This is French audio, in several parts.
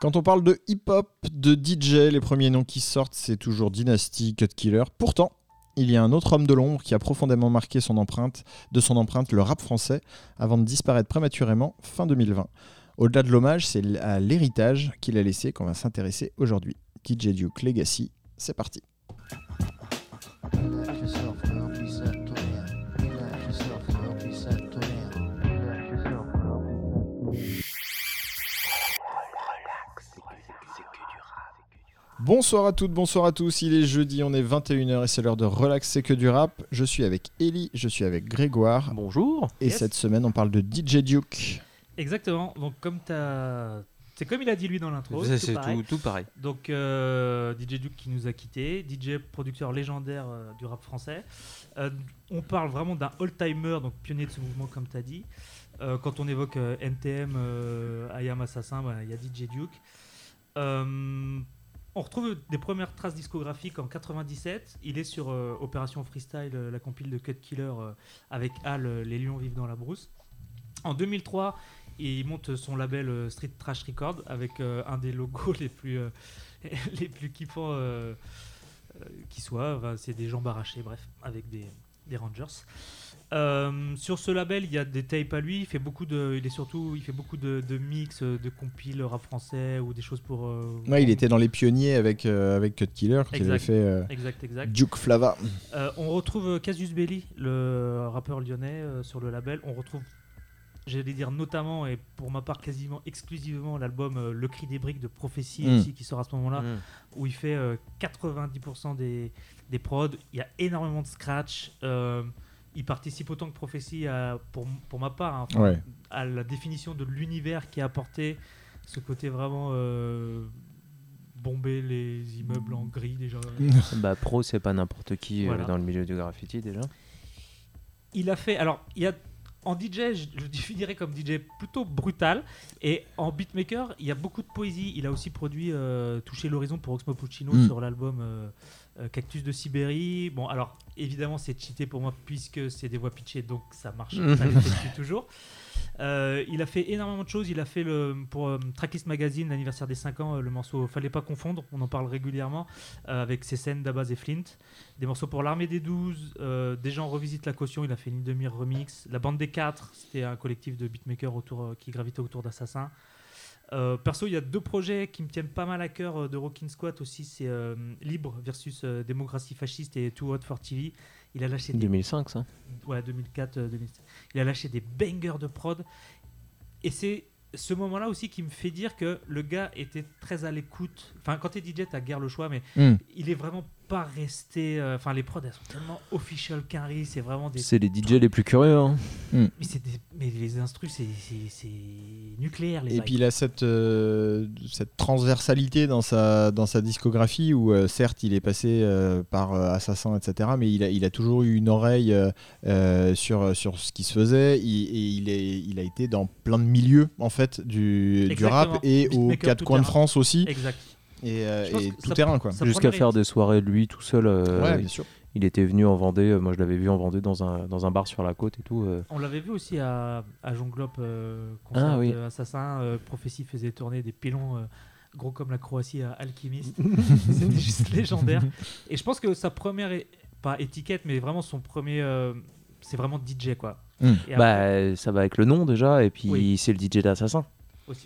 Quand on parle de hip-hop, de DJ, les premiers noms qui sortent, c'est toujours Dynasty, Cut Killer. Pourtant, il y a un autre homme de l'ombre qui a profondément marqué son empreinte, de son empreinte le rap français, avant de disparaître prématurément fin 2020. Au-delà de l'hommage, c'est à l'héritage qu'il a laissé qu'on va s'intéresser aujourd'hui. DJ Duke Legacy, c'est parti. Bonsoir à toutes, bonsoir à tous. Il est jeudi, on est 21h et c'est l'heure de relax, c'est que du rap. Je suis avec Ellie, je suis avec Grégoire. Bonjour. Et cette semaine, on parle de DJ Duke. Exactement. Donc, comme as... C'est comme il a dit lui dans l'intro. C'est tout, tout, pareil. Donc, euh, DJ Duke qui nous a quittés, DJ producteur légendaire euh, du rap français. Euh, on parle vraiment d'un all-timer, donc pionnier de ce mouvement, comme tu as dit. quand on évoque NTM, Ayam Assassin, bah, il y a DJ Duke. On retrouve des premières traces discographiques en 97. Il est sur euh, Opération Freestyle, euh, la compile de Cut Killer euh, avec Al, Les Lions vivent dans la brousse. En 2003, il monte son label Street Trash Record avec un des logos les plus, les plus kiffants qui soit. c'est des jambes arrachées, bref, avec des, des Rangers. Euh, sur ce label, il y a des tapes à lui. Il fait beaucoup de, il est surtout, il fait beaucoup de, mix, de compiles rap français ou des choses pour. Euh, ouais, il était dans les pionniers avec euh, avec Cut Killer quand il avait fait exact, exact. Duke Flava. on retrouve Casus Belli, le rappeur lyonnais, sur le label. On retrouve, j'allais dire notamment et pour ma part quasiment exclusivement l'album Le Cri des briques de Prophétie hmm. aussi qui sort à ce moment-là, hmm. où il fait 90% des des prods. Il y a énormément de scratch il participe autant que Prophétie, à, pour, pour ma part, hein, à la définition de l'univers qui a apporté ce côté vraiment euh, bomber les immeubles en gris déjà. bah pro, c'est pas n'importe qui euh, dans le milieu du graffiti déjà. Il a fait, alors il y a en DJ, je le définirais comme DJ plutôt brutal. Et en beatmaker, il y a beaucoup de poésie. Il a aussi produit euh, Toucher l'horizon pour Oxmo Puccino mm. sur l'album euh, euh, Cactus de Sibérie. Bon, alors évidemment, c'est cheaté pour moi puisque c'est des voix pitchées, donc ça marche, ça toujours. Euh, il a fait énormément de choses. Il a fait pour euh, Tracklist Magazine, l'anniversaire des 5 ans, le morceau Fallait pas confondre, on en parle régulièrement, avec ses scènes d'Abaz et Flint. Des morceaux pour l'Armée des 12, des gens revisitent la caution, il a fait une demi remix. La Bande des 4, c'était un collectif de beatmakers autour, qui gravitait autour d'Assassin. Euh, perso, il y a deux projets qui me tiennent pas mal à cœur euh, de Rockin' Squat aussi. C'est euh, Libre versus Démocratie fasciste et Too Hot for TV. Il a lâché 2005 ça. Ouais, 2004, 2005. Il a lâché des bangers de prod. Et c'est ce moment-là aussi qui me fait dire que le gars était très à l'écoute. Enfin, quand t'es DJ, t'as guère le choix, mais hmm. il est vraiment pas resté. Euh, enfin, les prods, elles sont tellement official carry, c'est vraiment des. C'est les DJ les plus curieux. Hein. Hmm. Mais, mais, les instrus, c'est nucléaire. Les Et puis il a cette, euh, cette transversalité dans sa, dans sa discographie où, euh, certes, il est passé par Assassin, etc., mais il a, il a toujours eu une oreille sur, sur ce qui se faisait. Il, et il, est, il a été dans plein de milieux, en fait, du, du rap et aux quatre coins de France aussi. Exact et, euh, tout terrain quoi. Jusqu'à faire des soirées lui tout seul. Euh, bien sûr. Il était venu en Vendée, euh, moi je l'avais vu en Vendée dans un, dans un bar sur la côte et tout. On l'avait vu aussi à, à Jonglop, concert ah, oui. Assassin. Prophétie faisait tourner des pilons gros comme la Croatie à Alchimiste. C'était juste légendaire. Et je pense que sa première, pas étiquette, mais vraiment son premier, c'est vraiment DJ quoi. Hmm. Bah, ça va avec le nom déjà, et puis c'est le DJ d'Assassin.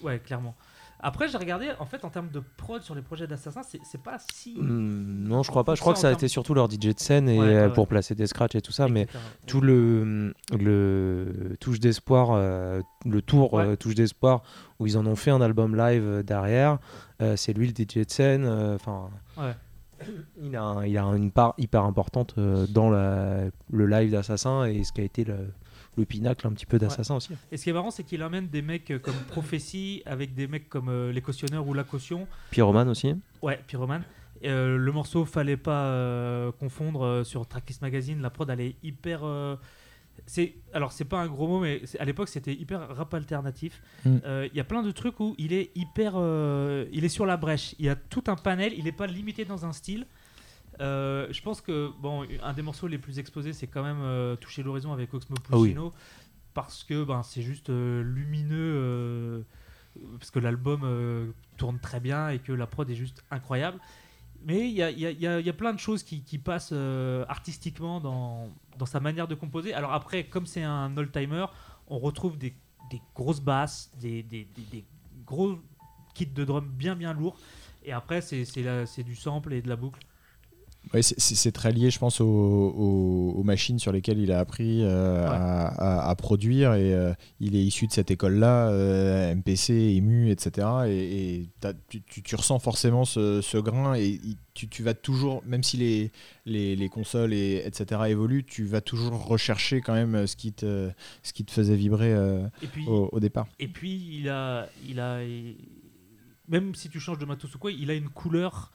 Ouais, clairement. Après, j'ai regardé, en fait, en termes de prod sur les projets d'Assassin, c'est pas si. Hmm, non, je crois pas. Je crois que ça a été surtout leur DJ de scène et euh, pour placer des scratchs et tout ça. Mais tout le, le touche d'espoir, euh, le tour euh, touche d'espoir, où ils en ont fait un album live derrière, c'est lui le DJ de scène. Enfin. il a, il a une part hyper importante dans la, le live d'Assassin et ce qui a été le, le pinacle un petit peu d'assassin aussi. Et ce qui est marrant, c'est qu'il amène des mecs comme Prophétie avec des mecs comme euh, Les Cautionneurs ou La Caution. Pyroman aussi. Ouais, Pyroman. Euh, le morceau fallait pas euh, confondre sur Tracklist Magazine. La prod, elle est hyper. c'est alors c'est pas un gros mot, mais à l'époque c'était hyper rap alternatif. Mm. Il y a plein de trucs où il est hyper, il est sur la brèche. Il y a tout un panel. Il n'est pas limité dans un style. Je pense que bon, un des morceaux les plus exposés, c'est quand même Toucher l'horizon avec Oxmo ah Puccino. parce que ben, c'est juste lumineux, parce que l'album tourne très bien et que la prod est juste incroyable. Mais il y a, y, a, y a, plein de choses qui, qui passent artistiquement dans, dans, sa manière de composer. Alors après, comme c'est un old-timer, on retrouve des, des grosses basses, des, des, des, gros kits de drum bien bien lourds. Et après, c'est du sample et de la boucle. C'est très lié, je pense, aux, machines sur lesquelles il a appris euh, à, produire. Et euh, il est issu de cette école-là, euh, MPC, EMU, etc. Et, tu, ressens forcément ce, grain. Et tu, vas toujours, même si les, les, consoles, et, etc., évoluent, tu vas toujours rechercher quand même ce qui te, ce qui te faisait vibrer au, départ. Et puis, il a, il a, même si tu changes de matos ou quoi, il a une couleur.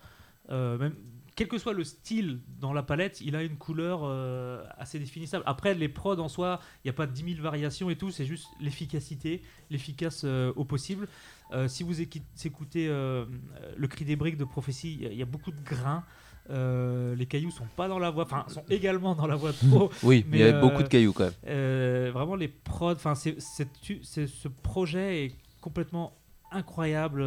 même quel que soit le style dans la palette, il a une couleur euh, assez définissable. Après, les prods en soi, il n'y a pas 10 000 variations et tout, c'est juste l'efficacité, l'efficace euh, au possible. Euh, si vous écoutez le cri des briques de prophétie, il y, a beaucoup de grains. les cailloux sont pas dans la voix, enfin sont également dans la voix de pro. oui, mais il y a beaucoup de cailloux quand même. vraiment les prods, enfin ce projet est complètement incroyable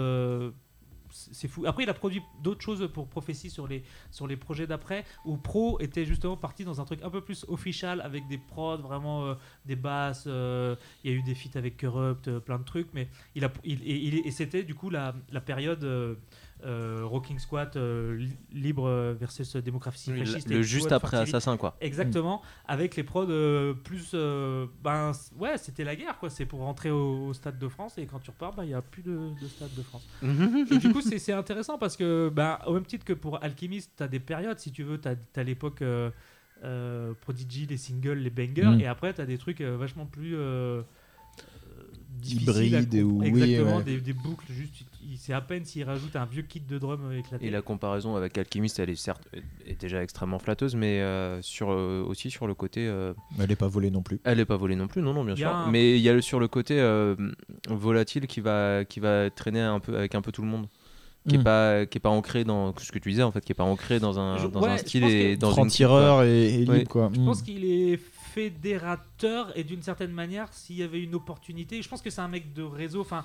c'est fou. Après, il a produit d'autres choses pour Prophétie sur les, sur les projets d'après, où Pro était justement parti dans un truc un peu plus official, avec des prods, vraiment euh, des basses. Euh, il y a eu des feats avec Corrupt, euh, plein de trucs, mais il a, il, et, c'était du coup la, la période euh, Rocking Squat euh, libre versus démocratie fasciste. Le, juste après Assassin, quoi. Exactement, avec les prods euh, plus. ben, ouais, c'était la guerre, quoi. C'est pour rentrer au, Stade de France et quand tu repars, ben, il n'y a plus de, Stade de France. et du coup, c'est intéressant parce que, ben, au même titre que pour Alchemist, tu as des périodes, si tu veux. Tu as, l'époque. Prodigy, les singles, les bangers, mm. et après tu as des trucs vachement plus hybride ou exactement des, des, boucles juste c'est à peine s'il rajoute un vieux kit de drum éclaté et la comparaison avec Alchemist elle est certes est déjà extrêmement flatteuse mais euh, sur euh, aussi sur le côté euh, elle est pas volée non plus. elle est pas volée non plus non non bien sûr. mais il y a le, sur le côté volatile qui va qui va traîner un peu avec un peu tout le monde. Qui est hmm. pas qui est pas ancré dans ce que tu disais en fait qui est pas ancré dans un dans un style et dans une tireur et, libre quoi. Je pense hmm. qu'il est fédérateur et d'une certaine manière s'il y avait une opportunité je pense que c'est un mec de réseau enfin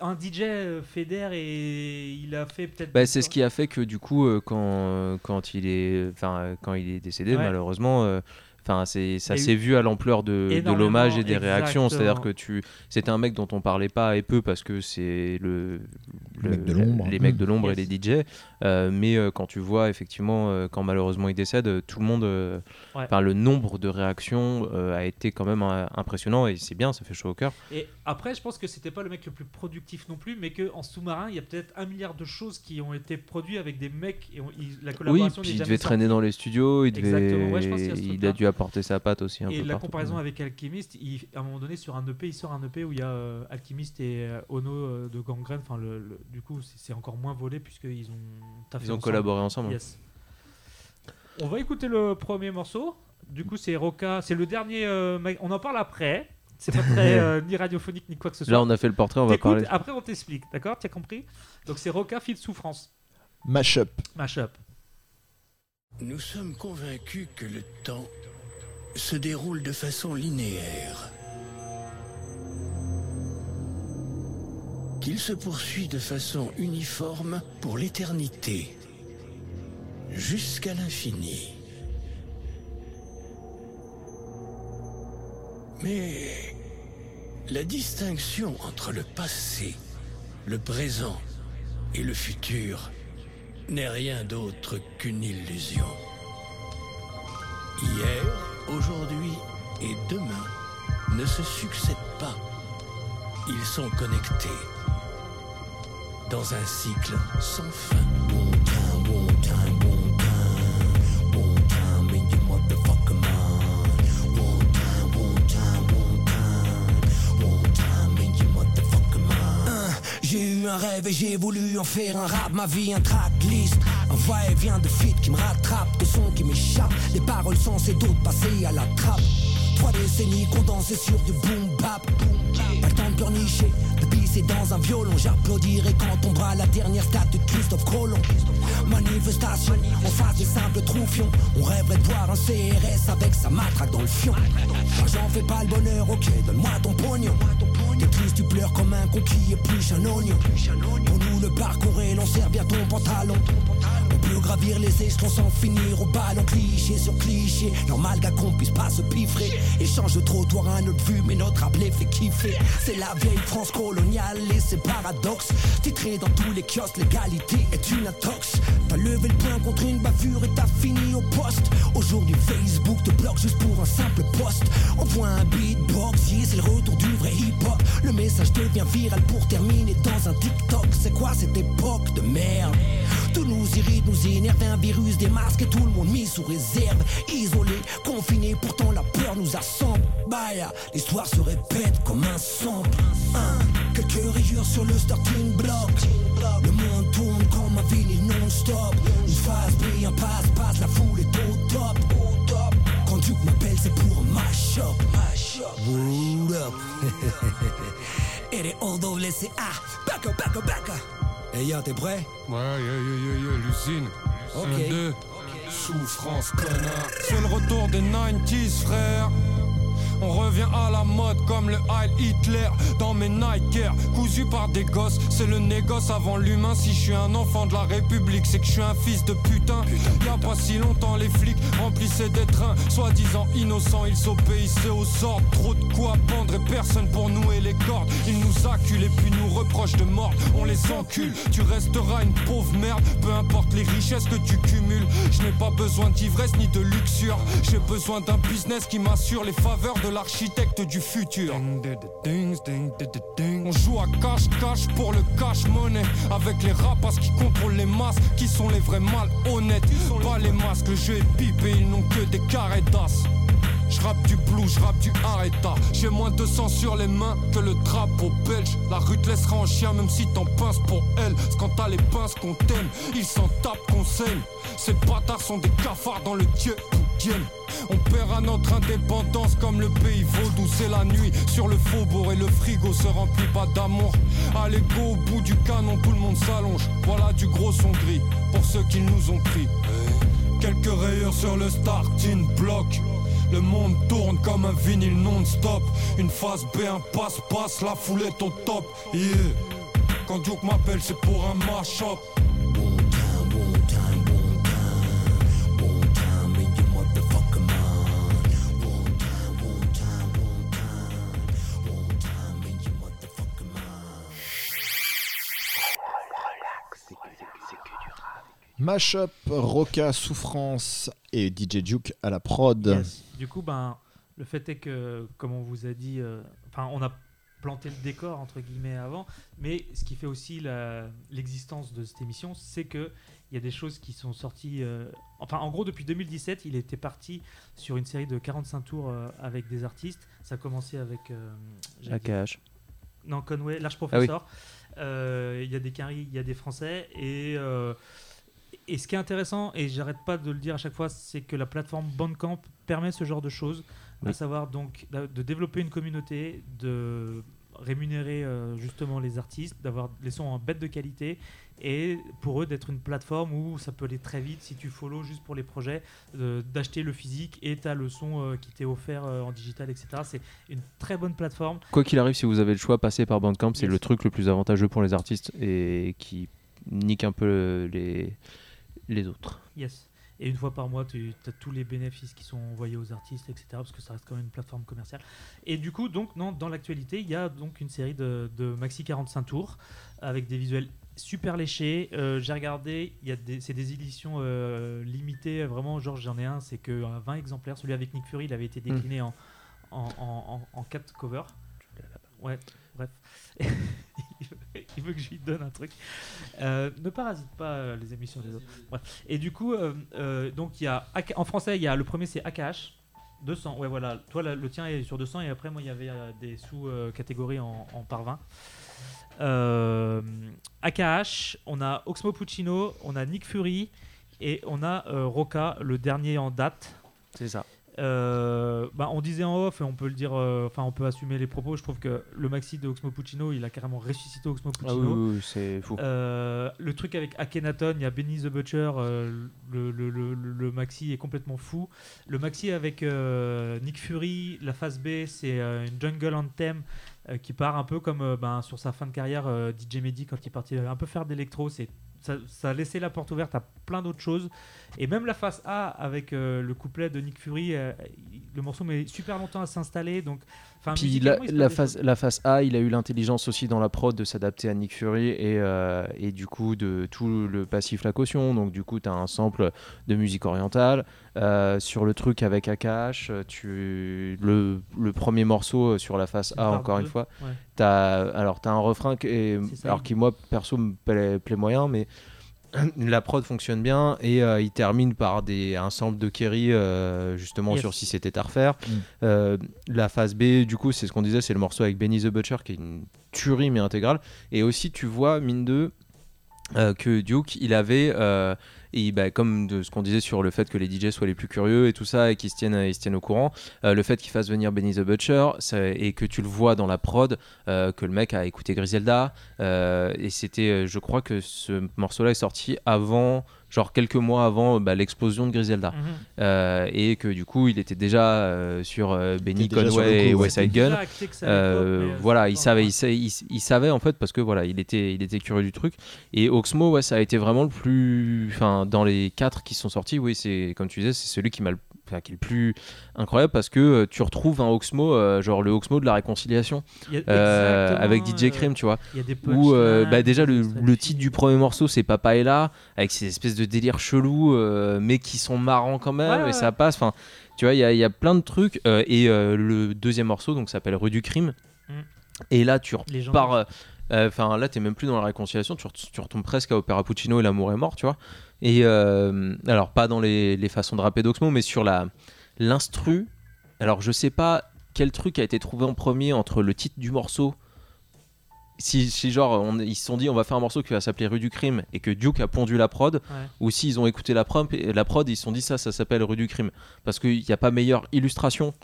un DJ euh, fédère et il a fait peut-être bah, c'est ce qui a fait que du coup euh, quand quand il est enfin quand il est décédé malheureusement euh, Enfin, c'est, ça s'est vu à l'ampleur de, de l'hommage et des réactions. C'est-à-dire que tu, c'était un mec dont on parlait pas et peu parce que c'est le, mec de l'ombre. les mecs de l'ombre et les DJ. Euh, mais euh, quand tu vois effectivement euh, quand malheureusement il décède, tout le monde, enfin le nombre de réactions a été quand même impressionnant et c'est bien, ça fait chaud au cœur. Et après, je pense que c'était pas le mec le plus productif non plus, mais que en sous-marin, il y a peut-être un milliard de choses qui ont été produites avec des mecs et la collaboration. Oui, puis il devait traîner dans les studios, il devait, il a dû apporter sa patte aussi un et la comparaison avec Alchemist, à un moment donné sur un EP, il sort un EP où il y a Alchemist et Ono de Gangrene. Enfin, le, du coup, c'est encore moins volé puisqu'ils ont ils ont collaboré ensemble. On va écouter le premier morceau. Du coup, c'est Roca. C'est le dernier. Euh, on en parle après. C'est pas très euh, ni radiophonique ni quoi que ce soit. Là, on a fait le portrait, on va parler. Après, on t'explique. D'accord? Tu as compris? Donc, c'est Roca, fil souffrance. Mashup. Mashup. Nous sommes convaincus que le temps se déroule de façon linéaire. qu'il se poursuit de façon uniforme pour l'éternité, jusqu'à l'infini. Mais la distinction entre le passé, le présent et le futur n'est rien d'autre qu'une illusion. Hier, aujourd'hui et demain ne se succèdent pas. Ils sont connectés dans un cycle sans fin. J'ai eu un rêve et j'ai voulu en faire un rap, ma vie un tracklist. Un va-et-vient de feat qui me rattrape, de sons qui m'échappent, des paroles sensées, d'autres passées à la trappe. Trois décennies condensées sur du boom bap. Pas le temps de pleurnicher, de pisser dans un violon. J'applaudirai quand tombera la dernière statue de Christophe Colomb. Manifestation en face des simples troufions. On rêverait de voir un CRS avec sa matraque dans le fion. L'argent fait pas le bonheur, ok, donne-moi ton pognon. T'es triste, tu pleures comme un conquis et plus un oignon. Pour nous, le parcours est long, serre bien ton pantalon. Gravir les échelons sans finir au ballon, cliché sur cliché. Normal gars qu'on puisse pas se piffrer. Échange de trottoir à notre vue, mais notre appelé fait kiffer. C'est la vieille France coloniale et ses paradoxes. Titré dans tous les kiosques, l'égalité est une intox. T'as levé le poing contre une bavure et t'as fini au poste. Aujourd'hui, Facebook te bloque juste pour un simple poste. On voit un beatbox, yeah, c'est le retour du vrai hip-hop. Le message devient viral pour terminer dans un TikTok. C'est quoi cette époque de merde? Tout nous irrite, nous énerve, un virus, des masques et tout le monde mis sous réserve. Isolé, confiné, pourtant la peur nous assemble. Baya, l'histoire se répète comme un son. quelques rayures sur le starting block. Le monde tourne comme un vinyle non-stop. Une phase brille, un passe-passe, la foule est au top. Quand Duke m'appelle, c'est pour un mash-up. Wood up. Et les O-W-C-A. Back up, back up, back up. Hey yo, t'es prêt? Ouais, yeah, yeah, yeah, yeah, l'usine. Ok. 2 Souffrance, connard. C'est le retour des 90s, frère. On revient à la mode comme le Heil Hitler dans mes Nike Air, cousu par des gosses. C'est le négoce avant l'humain. Si je suis un enfant de la République, c'est que je suis un fils de putain. Y a pas si longtemps, les flics remplissaient des trains, soi-disant innocents. Ils obéissaient aux ordres. Trop de quoi pendre et personne pour nouer les cordes. Ils nous acculent et puis nous reprochent de mort. On les encule. Tu resteras une pauvre merde, peu importe les richesses que tu cumules. Je n'ai pas besoin d'ivresse ni de luxure. J'ai besoin d'un business qui m'assure les faveurs de l'architecte du futur. On joue à cache-cache pour le cash-money. Avec les rapaces qui contrôlent les masses, qui sont les vrais malhonnêtes. Pas les masques, le jeu est pipé, ils n'ont que des carrés d'as. J'rappe du blues, j'rappe du arrêta. J'ai moins de sang sur les mains que le drapeau belge. La rue te laissera en chien même si t'en pinces pour elle. C'est quand t'as les pinces qu'on t'aime, ils s'en tapent qu'on saigne. Ces bâtards sont des cafards dans le dieu On paiera notre indépendance comme le pays vaudou. C'est la nuit sur le faubourg et le frigo se remplit pas d'amour. Allez, go au bout du canon, tout le monde s'allonge. Voilà du gros son gris pour ceux qui nous ont pris. Quelques rayures sur le starting block. Le monde tourne comme un vinyle non-stop. Une phase B, un passe-passe, la foule est au top. Yeah. Quand Duke m'appelle, c'est pour un mash-up. Mashup, Roca, Souffrance et DJ Duke à la prod. Yes. Du coup, ben, le fait est que, comme on vous a dit, euh, enfin, on a planté le décor entre guillemets avant, mais ce qui fait aussi l'existence de cette émission, c'est que il y a des choses qui sont sorties. euh, enfin, en gros, depuis 2017, il était parti sur une série de 45 tours euh, avec des artistes. Ça a commencé avec euh, non, Conway, Large Ah oui. Professor. Euh, Il y a des Caries, il y a des Français. Et, euh, et ce qui est intéressant, et j'arrête pas de le dire à chaque fois, c'est que la plateforme Bandcamp permet ce genre de choses, à savoir donc d'a- de développer une communauté, de rémunérer euh, justement les artistes, d'avoir les sons en bête de qualité et pour eux d'être une plateforme où ça peut aller très vite si tu follow juste pour les projets, de- d'acheter le physique et tu as le son euh, qui t'est offert euh, en digital, etc. C'est une très bonne plateforme. Quoi qu'il arrive, si vous avez le choix, passer par Bandcamp, c'est Yes. le truc le plus avantageux pour les artistes et qui nique un peu les, les autres. Yes. Et une fois par mois, tu as tous les bénéfices qui sont envoyés aux artistes, etc. Parce que ça reste quand même une plateforme commerciale. Et du coup, donc, non, dans l'actualité, il y a donc une série de, de maxi 45 tours avec des visuels super léchés. Euh, J'ai regardé, c'est des éditions euh, limitées. Vraiment, genre, j'en ai un, c'est que euh, 20 exemplaires. Celui avec Nick Fury, il avait été décliné en, en, en, en, en 4 covers. Ouais, bref. il, veut, que je lui donne un truc. Euh, ne parasite pas euh, les émissions des autres. Et du coup, euh, euh, donc il y a AK en français, il y a le premier c'est AKH 200. Ouais, voilà. Toi, le tien est sur 200 et après moi il y avait euh, des sous-catégories en, en par 20. Euh, AKH, on a Oxmo Puccino, on a Nick Fury et on a euh, Roca, le dernier en date. C'est ça. Euh, bah, on disait en off et on peut le dire, euh, enfin on peut assumer les propos. Je trouve que le maxi de Oxmo Puccino, il a carrément ressuscité Oxmo ah Puccino. oui, c'est fou. Euh, le truc avec Akhenaton, il y a Benny the Butcher, le, le, le, le, maxi est complètement fou. Le maxi avec Nick Fury, la phase B, c'est une jungle anthem qui part un peu comme ben, sur sa fin de carrière DJ Mehdi quand il partit un peu faire d'électro. C'est ça, ça, a laissé la porte ouverte à plein d'autres choses. Et même la face A avec euh, le couplet de Nick Fury, euh, le morceau met super longtemps à s'installer. Donc, Puis la, la, face, la face A, il a eu l'intelligence aussi dans la prod de s'adapter à Nick Fury et, euh, et, du coup de tout le passif la caution. Donc du coup, tu as un sample de musique orientale. sur le truc avec Akash, tu, le, le, premier morceau sur la face A, encore une fois, as, alors tu as un refrain qui, alors, qui moi perso me plaît, plaît moyen, mais la prod fonctionne bien et euh, il termine par des, un sample de Kerry euh, justement sur si c'était à refaire. Mm. Euh, la phase B, du coup, c'est ce qu'on disait, c'est le morceau avec Benny the Butcher qui est une tuerie mais intégrale. Et aussi, tu vois, mine de que Duke, il avait et bah, comme de ce qu'on disait sur le fait que les DJ soient les plus curieux et tout ça, et qu'ils se tiennent, tiennent au courant, euh, le fait qu'il fasse venir Benny the Butcher, et que tu le vois dans la prod, euh, que le mec a écouté Griselda, euh, et c'était, je crois que ce morceau-là est sorti avant genre quelques mois avant bah, l'explosion de Griselda. Mhm. Euh, et que du coup, il était déjà euh, sur euh, Benny Conway et West Side Gun. voilà, il savait, il, savait en fait parce que voilà, il était, il était curieux du truc. Et Oxmo, ouais, ça a été vraiment le plus, enfin, dans les quatre qui sont sortis, oui, c'est comme tu disais, c'est celui qui m'a le qui est le plus incroyable parce que euh, tu retrouves un Oxmo, euh, genre le Oxmo de la réconciliation euh, avec DJ Cream, tu vois. Où bah, déjà le, titre du premier morceau c'est Papa est là, avec ces espèces de délires chelous, mais qui sont marrants quand même, et ça passe. Enfin, tu vois, il y, y, a plein de trucs. et le deuxième morceau donc s'appelle Rue du Crime. Mm. Et là, tu repars. Enfin, là, t'es même plus dans la réconciliation, tu, tu retombes presque à Opera Puccino et l'amour est mort, tu vois. Et euh, alors, pas dans les, façons de rapper d'Oxmo, mais sur la l'instru. Alors, je sais pas quel truc a été trouvé en premier entre le titre du morceau. Si, genre ils se sont dit on va faire un morceau qui va s'appeler Rue du Crime et que Duke a pondu la prod, ou s'ils ont écouté la, prod, la prod ils se sont dit ça, ça s'appelle Rue du Crime. Parce qu'il n'y a pas meilleure illustration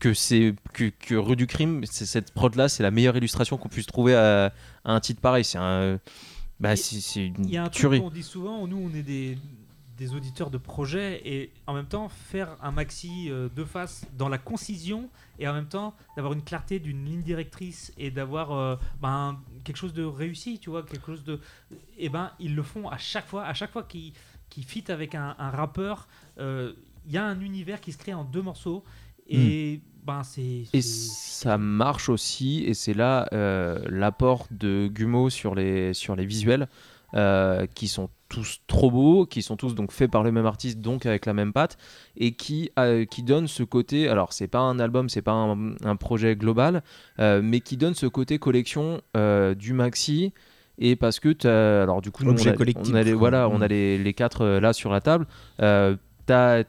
que, c'est, que, Rue du Crime. Cette prod là, c'est la meilleure illustration qu'on puisse trouver à, à un titre pareil. C'est un bah, c'est une Il y a un truc qu'on dit souvent, nous on est des, des, auditeurs de projets et en même temps faire un maxi euh, de face dans la concision et en même temps d'avoir une clarté d'une ligne directrice et d'avoir euh, ben, quelque chose de réussi, tu vois, quelque chose de... Et eh ben ils le font à chaque fois, à chaque fois qu'ils qui fit avec un, rappeur, euh, il y a un univers qui se crée en deux morceaux et hmm. Ben, et ça marche aussi, et c'est là euh, l'apport de Gumo sur les, sur les visuels, euh, qui sont tous trop beaux, qui sont tous donc faits par le même artiste, donc avec la même patte, et qui, euh, qui donne ce côté, alors c'est pas un album, c'est pas un, projet global, mais qui donne ce côté collection du maxi, et parce que alors du coup on a, les, voilà on a mm. les, les quatre là sur la table t'as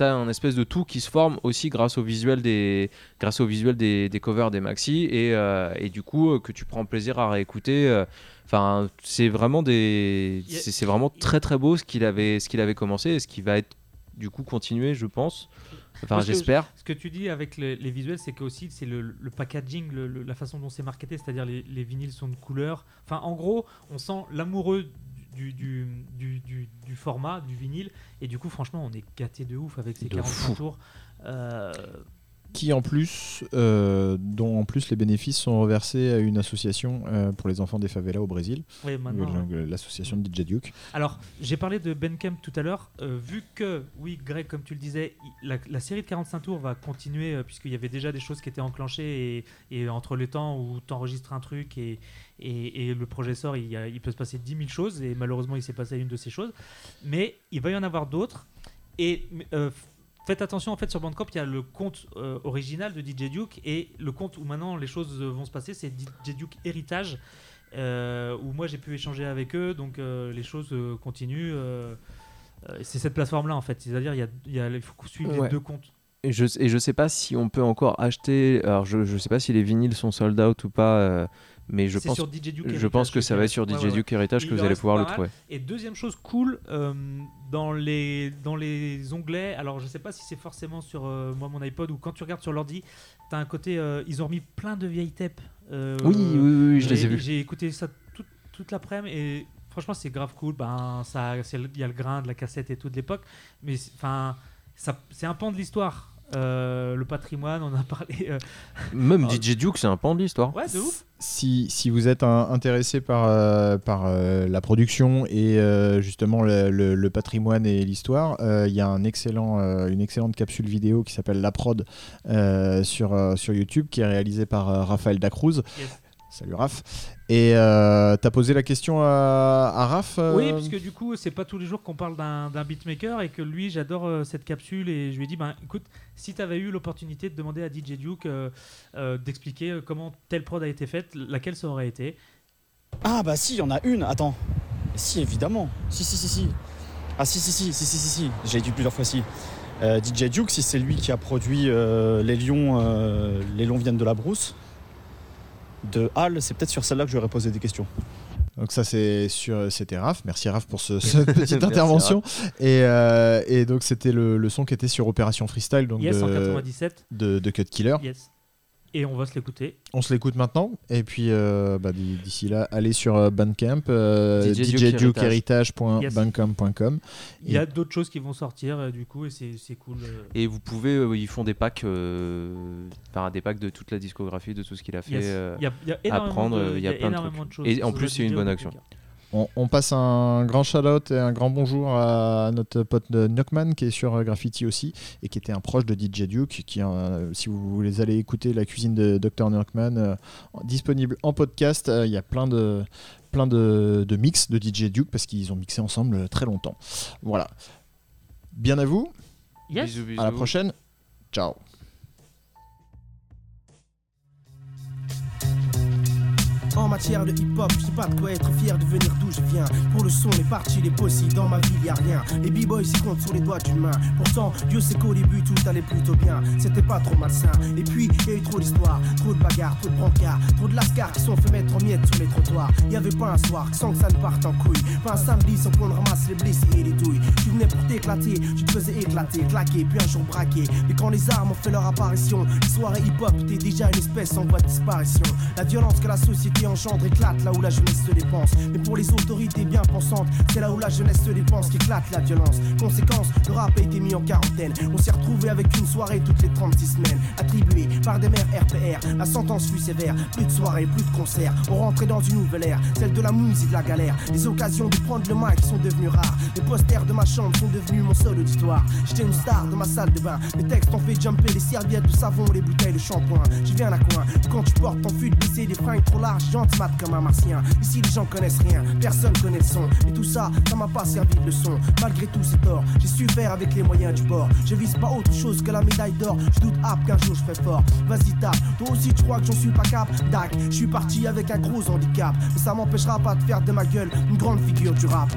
as un, espèce de tout qui se forme aussi grâce au visuel des, grâce au visuel des, des covers des maxi et, euh, et, du coup euh, que tu prends plaisir à réécouter. Euh, enfin, c'est vraiment des, c'est vraiment très très beau ce qu'il avait, ce qu'il avait commencé et ce qui va être du coup continué, je pense. Enfin, j'espère. Ce que tu dis avec les, visuels, c'est que aussi c'est le, packaging, la façon dont c'est marketé, c'est-à-dire les, les, vinyles sont de couleur. Enfin, en gros, on sent l'amoureux du, du, du, du, format, du vinyle. Et du coup, franchement, on est gâté de ouf avec ces 45 tours. Euh, qui en plus, euh, dont en plus les bénéfices sont reversés à une association euh, pour les enfants des favelas au Brésil, l'association de DJ Duke. Alors, j'ai parlé de Ben Kemp tout à l'heure. vu que, oui, Greg, comme tu le disais, la, série de 45 tours va continuer puisqu'il y avait déjà des choses qui étaient enclenchées et, et entre le temps où tu enregistres un truc et, et, le projet sort, il, il, peut se passer 10 000 choses, et malheureusement, il s'est passé une de ces choses. Mais il va y en avoir d'autres. Et euh, faites attention, en fait, sur Bandcamp, il y a le compte euh, original de DJ Duke, et le compte où maintenant les choses vont se passer, c'est DJ Duke Héritage, euh, où moi j'ai pu échanger avec eux, donc les choses continuent. c'est cette plateforme-là, en fait. C'est-à-dire, il, y a, il faut suivre les deux comptes. Et je, et je sais pas si on peut encore acheter. Alors, je, je sais pas si les vinyles sont sold out ou pas Mais je pense, je pense que ça va être sur DJ Duke Heritage que vous allez pouvoir le trouver. Et deuxième chose cool, dans, les, dans les onglets, alors je sais pas si c'est forcément sur moi mon iPod ou quand tu regardes sur l'ordi, tu as un côté, ils ont remis plein de vieilles tapes. oui, oui, oui, je les ai vus. J'ai écouté ça toute, toute l'après-midi et franchement, c'est grave cool. Ben, il y a le grain de la cassette et tout de l'époque, mais enfin, c'est un pan de l'histoire. Euh, le patrimoine, on a parlé. Euh. Même DJ Duke, c'est un pan de l'histoire. Ouais, de ouf. Si, si vous êtes intéressé par, euh, par la production et justement le, patrimoine et l'histoire, il y a un excellent, une excellente capsule vidéo qui s'appelle La Prod sur, sur YouTube qui est réalisée par Raphaël Dacruz. Salut Raph. Et euh, t'as posé la question à, à Raph euh Oui, puisque du coup, c'est pas tous les jours qu'on parle d'un beatmaker et que lui, j'adore euh, cette capsule et je lui ai dit, ben écoute, si t'avais eu l'opportunité de demander à DJ Duke d'expliquer comment telle prod a été faite, laquelle ça aurait été? Ah bah si, il y en a une, attends. Si, évidemment. Si, si, si, si. Ah si, si, si, si, si, si, si. J'ai dit plusieurs fois si. DJ Duke, si c'est lui qui a produit Les Lions, Les Lions viennent de la brousse de Hall, c'est peut-être sur celle-là que j'aurais posé des questions. Donc ça c'est sur c'était Raph, merci Raph pour ce, cette petite intervention et, euh, et, donc c'était le, le, son qui était sur Opération Freestyle donc yes, de, en 97. de, de Cut Killer. Yes et on va se l'écouter. On se l'écoute maintenant. Et puis euh, bah, d'ici là, allez sur euh, Bandcamp, euh, djduke.bandcamp.com. Il y a d'autres choses qui vont sortir euh, du coup et c'est cool. Et vous pouvez, ils font des packs, par des packs de toute la discographie, de tout ce qu'il a fait. Il y a, y a à prendre, il y a, plein de trucs. et en plus, c'est une bonne action. On, passe un grand shout-out et un grand bonjour à notre pote Knockman qui est sur Graffiti aussi et qui était un proche de DJ Duke. Qui, euh, si vous voulez aller écouter la cuisine de Dr. Knockman, euh, disponible en podcast, euh, il y a plein de, plein de, de mix de DJ Duke parce qu'ils ont mixé ensemble très longtemps. Voilà. Bien à vous. Yes. À la prochaine. Ciao. En matière de hip-hop, je sais pas de quoi être fier de venir d'où je viens. Pour le son, les parties, les possibles, dans ma ville y a rien. Les b-boys s'y comptent sur les doigts d'une main. Pourtant, Dieu sait qu'au début tout allait plutôt bien. C'était pas trop malsain. Et puis, y a eu trop d'histoires, trop de bagarres, trop de brancards, trop de lascars qui sont fait mettre en miettes sur les trottoirs. Y avait pas un soir sans que ça ne parte en couille. Pas un samedi sans qu'on ramasse les blessés et les douilles. Tu venais pour t'éclater, je te faisais éclater, claquer, puis un jour braquer. Mais quand les armes ont fait leur apparition, les soirées hip-hop étaient déjà une espèce en voie de disparition. La violence que la société engendre éclate là où la jeunesse se dépense. Mais pour les autorités bien pensantes, c'est là où la jeunesse se dépense qu'éclate la violence. Conséquence, le rap a été mis en quarantaine. On s'est retrouvé avec une soirée toutes les 36 semaines, attribuée par des mères RPR. La sentence fut sévère, plus de soirées, plus de concerts. On rentrait dans une nouvelle ère, celle de la musique, de la galère. Les occasions de prendre le mic sont devenues rares. Les posters de ma chambre sont devenus mon seul auditoire. J'étais une star de ma salle de bain. Les textes ont fait jumper les serviettes de savon, les bouteilles de shampoing. J'y viens à coin. Quand tu portes ton fut de des fringues trop larges, mat comme un martien. Ici, les gens connaissent rien, personne connaît le son. Et tout ça, ça m'a pas servi de leçon. Malgré tous ces torts, j'ai su faire avec les moyens du bord. Je vise pas autre chose que la médaille d'or. Je doute ap qu'un jour je fais fort. Vas-y, tape. Toi aussi, tu crois que j'en suis pas cap. Dac, je suis parti avec un gros handicap. Mais ça m'empêchera pas de faire de ma gueule une grande figure du rap.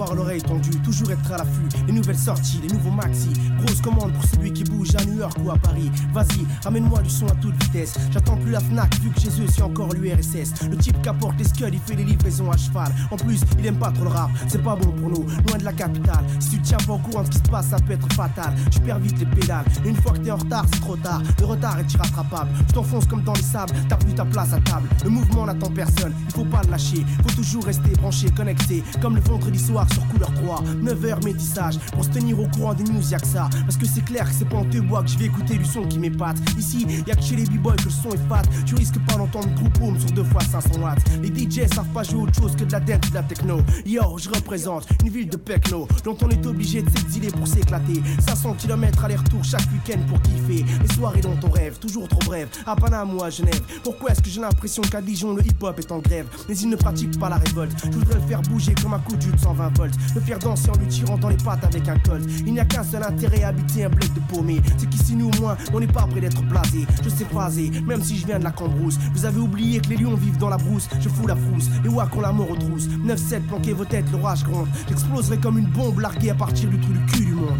Avoir l'oreille tendue, toujours être à l'affût. Les nouvelles sorties, les nouveaux maxi. Grosse commande pour celui qui bouge à New York ou à Paris. Vas-y, ramène-moi du son à toute vitesse. J'attends plus la Fnac vu que chez eux c'est encore l'URSS. Le type qui apporte les scuds, il fait les livraisons à cheval. En plus, il aime pas trop le rap, c'est pas bon pour nous, loin de la capitale. Si tu tiens pas au courant de ce qui se passe, ça peut être fatal. Je perds vite les pédales. une fois que t'es en retard, c'est trop tard. Le retard est irrattrapable. Tu t'enfonces comme dans les sables, t'as plus ta place à table. Le mouvement n'attend personne, il faut pas le lâcher. Faut toujours rester branché, connecté, comme le vendredi soir sur couleur 3. 9h métissage pour se tenir au courant des news, y'a que ça. Parce que c'est clair que c'est pas en te bois que je vais écouter du son qui m'épate. Ici, y'a que chez les b-boys que le son est fat. Tu risques pas d'entendre groupe home sur 2 fois 500 watts. Les DJ savent pas jouer autre chose que de la dance de la techno. Yo, je représente une ville de Pecno dont on est obligé de s'exiler pour s'éclater. 500 km aller-retour chaque week-end pour kiffer. Les soirées dont on rêve, toujours trop brèves. À Panama ou à Genève. Pourquoi est-ce que j'ai l'impression qu'à Dijon le hip-hop est en grève? Mais ils ne pratiquent pas la révolte. Je voudrais le faire bouger comme un coup de 120 Le faire danser en lui tirant dans les pattes avec un colt. Il n'y a qu'un seul intérêt à habiter un bled de paumé. C'est qu'ici, nous au moins, on n'est pas près d'être blasé. Je sais phaser, même si je viens de la cambrousse. Vous avez oublié que les lions vivent dans la brousse. Je fous la frousse, les wack ont la mort aux trousses. 9-7, planquez vos têtes, l'orage gronde. J'exploserai comme une bombe larguée à partir du trou du cul du monde.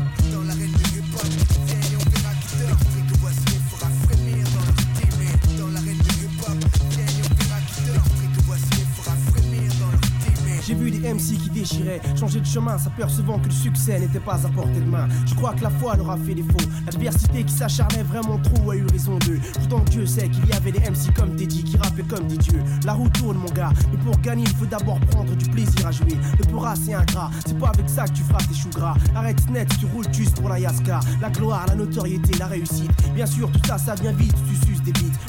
Changer de chemin, s'apercevant que le succès n'était pas à portée de main. Je crois que la foi leur a fait défaut. L'adversité qui s'acharnait vraiment trop a eu raison d'eux. Pourtant Dieu sait qu'il y avait des MC comme Teddy qui rappaient comme des dieux. La roue tourne mon gars, mais pour gagner il faut d'abord prendre du plaisir à jouer. Le peur c'est ingrat, c'est pas avec ça que tu feras tes choux gras. Arrête net, tu roules juste pour la Yaska. La gloire, la notoriété, la réussite. Bien sûr, tout ça, ça vient vite, tu suces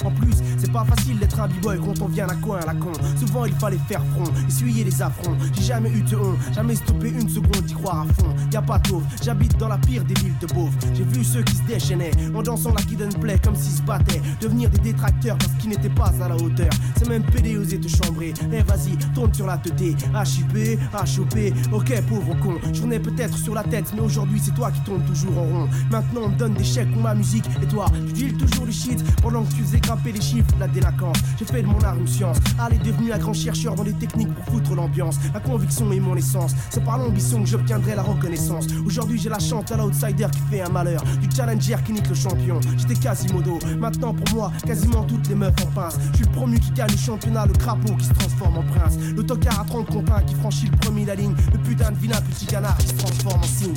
En plus, c'est pas facile d'être un b-boy quand on vient à coin à la con. Souvent il fallait faire front, essuyer les affronts. J'ai jamais eu de honte, jamais stoppé une seconde d'y croire à fond. Y a pas d'offre, j'habite dans la pire des villes de beauf. J'ai vu ceux qui se déchaînaient en dansant la kid play comme s'ils se battaient. Devenir des détracteurs parce qu'ils n'étaient pas à la hauteur. C'est même pédé oser te chambrer. Eh vas-y, tourne sur la tête. HIP, HOP, ok pauvre con. J'en ai peut-être sur la tête, mais aujourd'hui c'est toi qui tournes toujours en rond. Maintenant on me donne des chèques pour ma musique. Et toi, tu deals toujours du shit pendant que tu faisais grimper les chiffres, la délinquance. J'ai fait de mon art une science. Allez, devenu un grand chercheur dans les techniques pour foutre l'ambiance. La conviction est mon essence. C'est par l'ambition que j'obtiendrai la reconnaissance. Aujourd'hui, j'ai la chante à l'outsider qui fait un malheur. Du challenger qui nique le champion. J'étais Quasimodo. Maintenant, pour moi, quasiment toutes les meufs en pince. Je suis le promu qui gagne le championnat, le crapaud qui se transforme en prince. Le tocard à 30 compagnes qui franchit le premier la ligne. Le putain de vilain petit canard qui se transforme en signe.